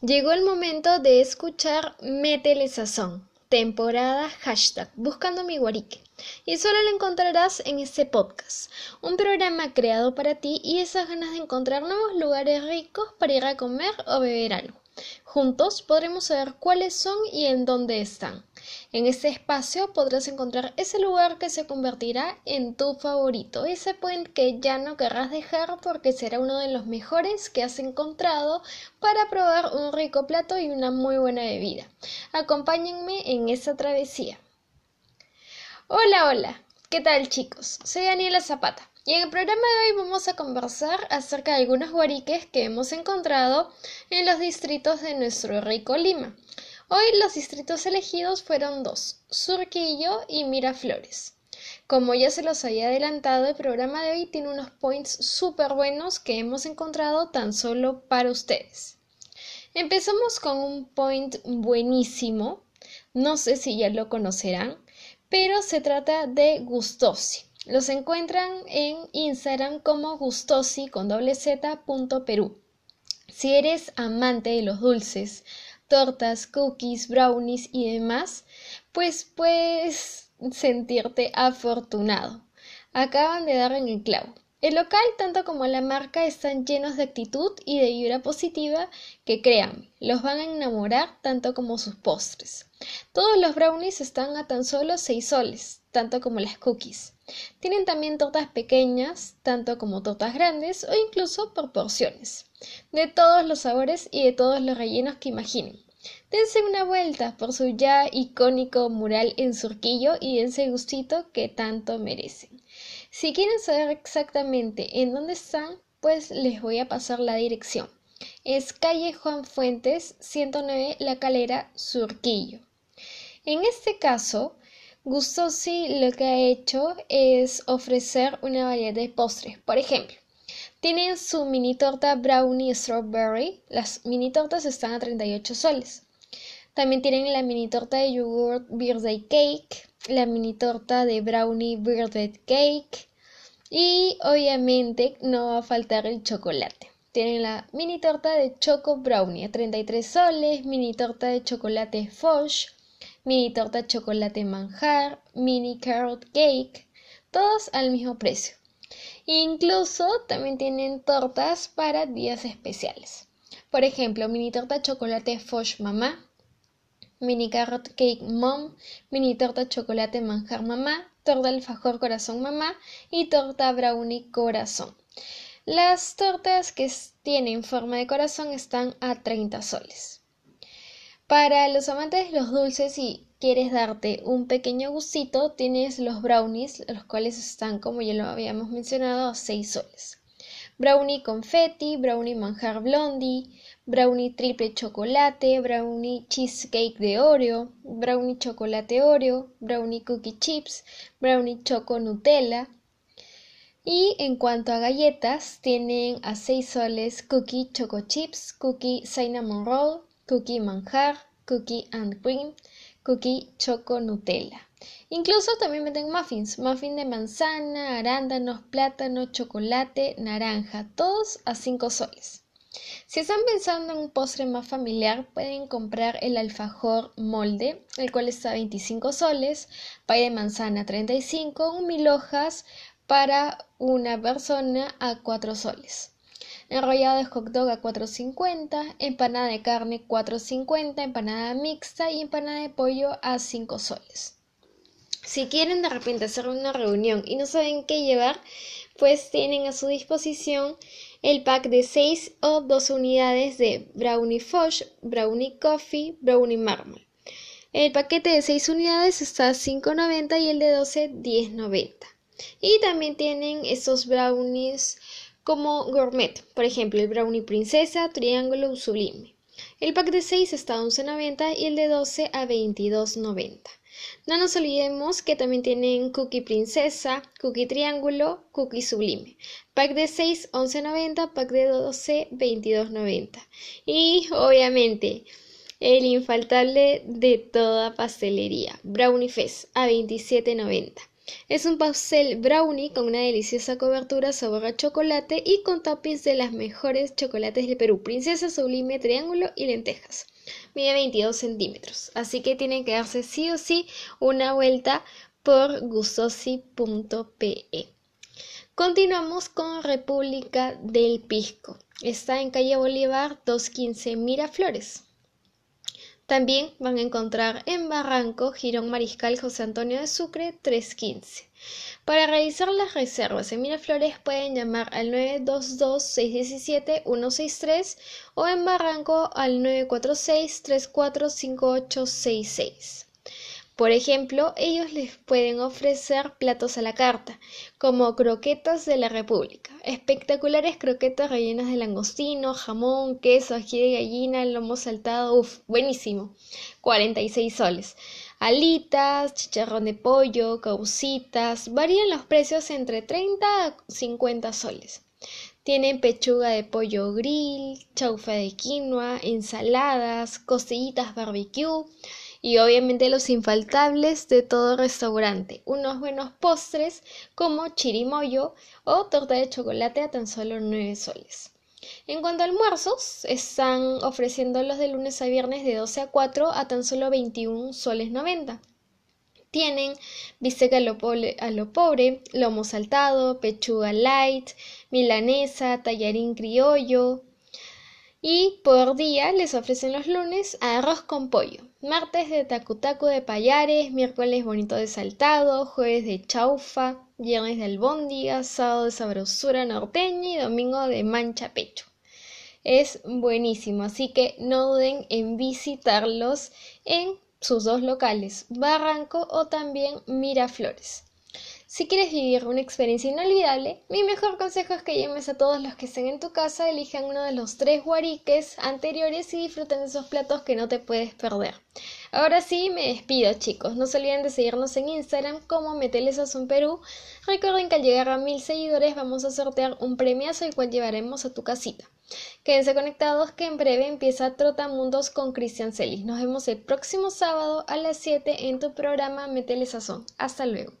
Llegó el momento de escuchar Métele Sazón, temporada hashtag Buscando mi guarique. Y solo lo encontrarás en este podcast, un programa creado para ti y esas ganas de encontrar nuevos lugares ricos para ir a comer o beber algo. Juntos podremos saber cuáles son y en dónde están. En este espacio podrás encontrar ese lugar que se convertirá en tu favorito, ese point que ya no querrás dejar porque será uno de los mejores que has encontrado para probar un rico plato y una muy buena bebida. Acompáñenme en esa travesía. Hola, hola. ¿Qué tal chicos? Soy Daniela Zapata. Y en el programa de hoy vamos a conversar acerca de algunos guariques que hemos encontrado en los distritos de nuestro rico Lima. Hoy los distritos elegidos fueron dos, Surquillo y Miraflores. Como ya se los había adelantado, el programa de hoy tiene unos points súper buenos que hemos encontrado tan solo para ustedes. Empezamos con un point buenísimo, no sé si ya lo conocerán, pero se trata de Gustosi. Los encuentran en Instagram como gustosi con doble z Perú. Si eres amante de los dulces, tortas, cookies, brownies y demás, pues puedes sentirte afortunado. Acaban de dar en el clavo. El local, tanto como la marca, están llenos de actitud y de vibra positiva que créanme, los van a enamorar tanto como sus postres. Todos los brownies están a tan solo 6 soles, tanto como las cookies. Tienen también tortas pequeñas, tanto como tortas grandes o incluso por porciones, de todos los sabores y de todos los rellenos que imaginen. Dense una vuelta por su ya icónico mural en Surquillo y dense gustito que tanto merecen. Si quieren saber exactamente en dónde están, pues les voy a pasar la dirección. Es calle Juan Fuentes, 109 La Calera, Surquillo. En este caso, Gustosi lo que ha hecho es ofrecer una variedad de postres. Por ejemplo, tienen su mini torta brownie strawberry. Las mini tortas están a 38 soles. También tienen la mini torta de yogurt birthday cake, la mini torta de brownie birthday cake y obviamente no va a faltar el chocolate. Tienen la mini torta de choco brownie a 33 soles, mini torta de chocolate Foch, mini torta chocolate manjar, mini carrot cake, todos al mismo precio. Incluso también tienen tortas para días especiales. Por ejemplo, mini torta chocolate Foch mamá, mini carrot cake mom, mini torta chocolate manjar mamá, torta alfajor corazón mamá y torta brownie corazón. Las tortas que tienen forma de corazón están a 30 soles. Para los amantes de los dulces y quieres darte un pequeño gustito, tienes los brownies, los cuales están, como ya lo habíamos mencionado, a 6 soles. Brownie confetti, brownie manjar blondie, brownie triple chocolate, brownie cheesecake de Oreo, brownie chocolate Oreo, brownie cookie chips, brownie choco Nutella. Y en cuanto a galletas, tienen a 6 soles cookie choco chips, cookie cinnamon roll, cookie manjar, cookie and cream, cookie choco Nutella. Incluso también venden muffins, muffin de manzana, arándanos, plátano, chocolate, naranja, todos a 5 soles. Si están pensando en un postre más familiar, pueden comprar el alfajor molde, el cual está a 25 soles, pay de manzana 35, un mil hojas para una persona a 4 soles enrollado de hot dog a 4.50, empanada de carne 4.50, empanada mixta y empanada de pollo a 5 soles. Si quieren de repente hacer una reunión y no saben qué llevar, pues tienen a su disposición el pack de 6 o 2 unidades de brownie foch, brownie coffee, brownie marmal. El paquete de 6 unidades está a 5.90 y el de 12 10.90. Y también tienen esos brownies como gourmet, por ejemplo el brownie princesa, triángulo sublime. El pack de 6 está a 11.90 y el de 12 a 22.90. No nos olvidemos que también tienen cookie princesa, cookie triángulo, cookie sublime. Pack de 6, 11.90, pack de 12, 22.90. Y obviamente el infaltable de toda pastelería, Brownie Fest a 27.90. Es un pastel brownie con una deliciosa cobertura sabor a chocolate y con toppings de las mejores chocolates del Perú, princesa, sublime, triángulo y lentejas. Mide 22 centímetros, así que tienen que darse sí o sí una vuelta por gustosi.pe. Continuamos con República del Pisco. Está en calle Bolívar 215 Miraflores. También van a encontrar en Barranco, Girón Mariscal José Antonio de Sucre 315. Para realizar las reservas en Miraflores pueden llamar al 922-617-163 o en Barranco al 946-345866. Por ejemplo, ellos les pueden ofrecer platos a la carta, como croquetas de la República, espectaculares croquetas rellenas de langostino, jamón, queso, ají de gallina, lomo saltado, uff, buenísimo, 46 soles. Alitas, chicharrón de pollo, caucitas, varían los precios entre 30 a 50 soles. Tienen pechuga de pollo grill, chaufa de quinoa, ensaladas, costillitas barbecue, y obviamente los infaltables de todo restaurante, unos buenos postres como chirimoyo o torta de chocolate a tan solo 9 soles. En cuanto a almuerzos, están ofreciendo los de lunes a viernes de 12 a 4 a tan solo 21 soles 90. Tienen bistec a lo, a lo pobre, lomo saltado, pechuga light, milanesa, tallarín criollo, y por día les ofrecen los lunes arroz con pollo, martes de tacutacu de payares, miércoles bonito de saltado, jueves de chaufa, viernes de albóndiga, sábado de sabrosura norteña y domingo de mancha pecho. Es buenísimo, así que no duden en visitarlos en sus dos locales, Barranco o también Miraflores. Si quieres vivir una experiencia inolvidable, mi mejor consejo es que llames a todos los que estén en tu casa, elijan uno de los tres guariques anteriores y disfruten de esos platos que no te puedes perder. Ahora sí, me despido chicos. No se olviden de seguirnos en Instagram como Metelesazón Perú. Recuerden que al llegar a mil seguidores vamos a sortear un premiazo el cual llevaremos a tu casita. Quédense conectados que en breve empieza Trotamundos con Cristian Celis. Nos vemos el próximo sábado a las 7 en tu programa Metele Hasta luego.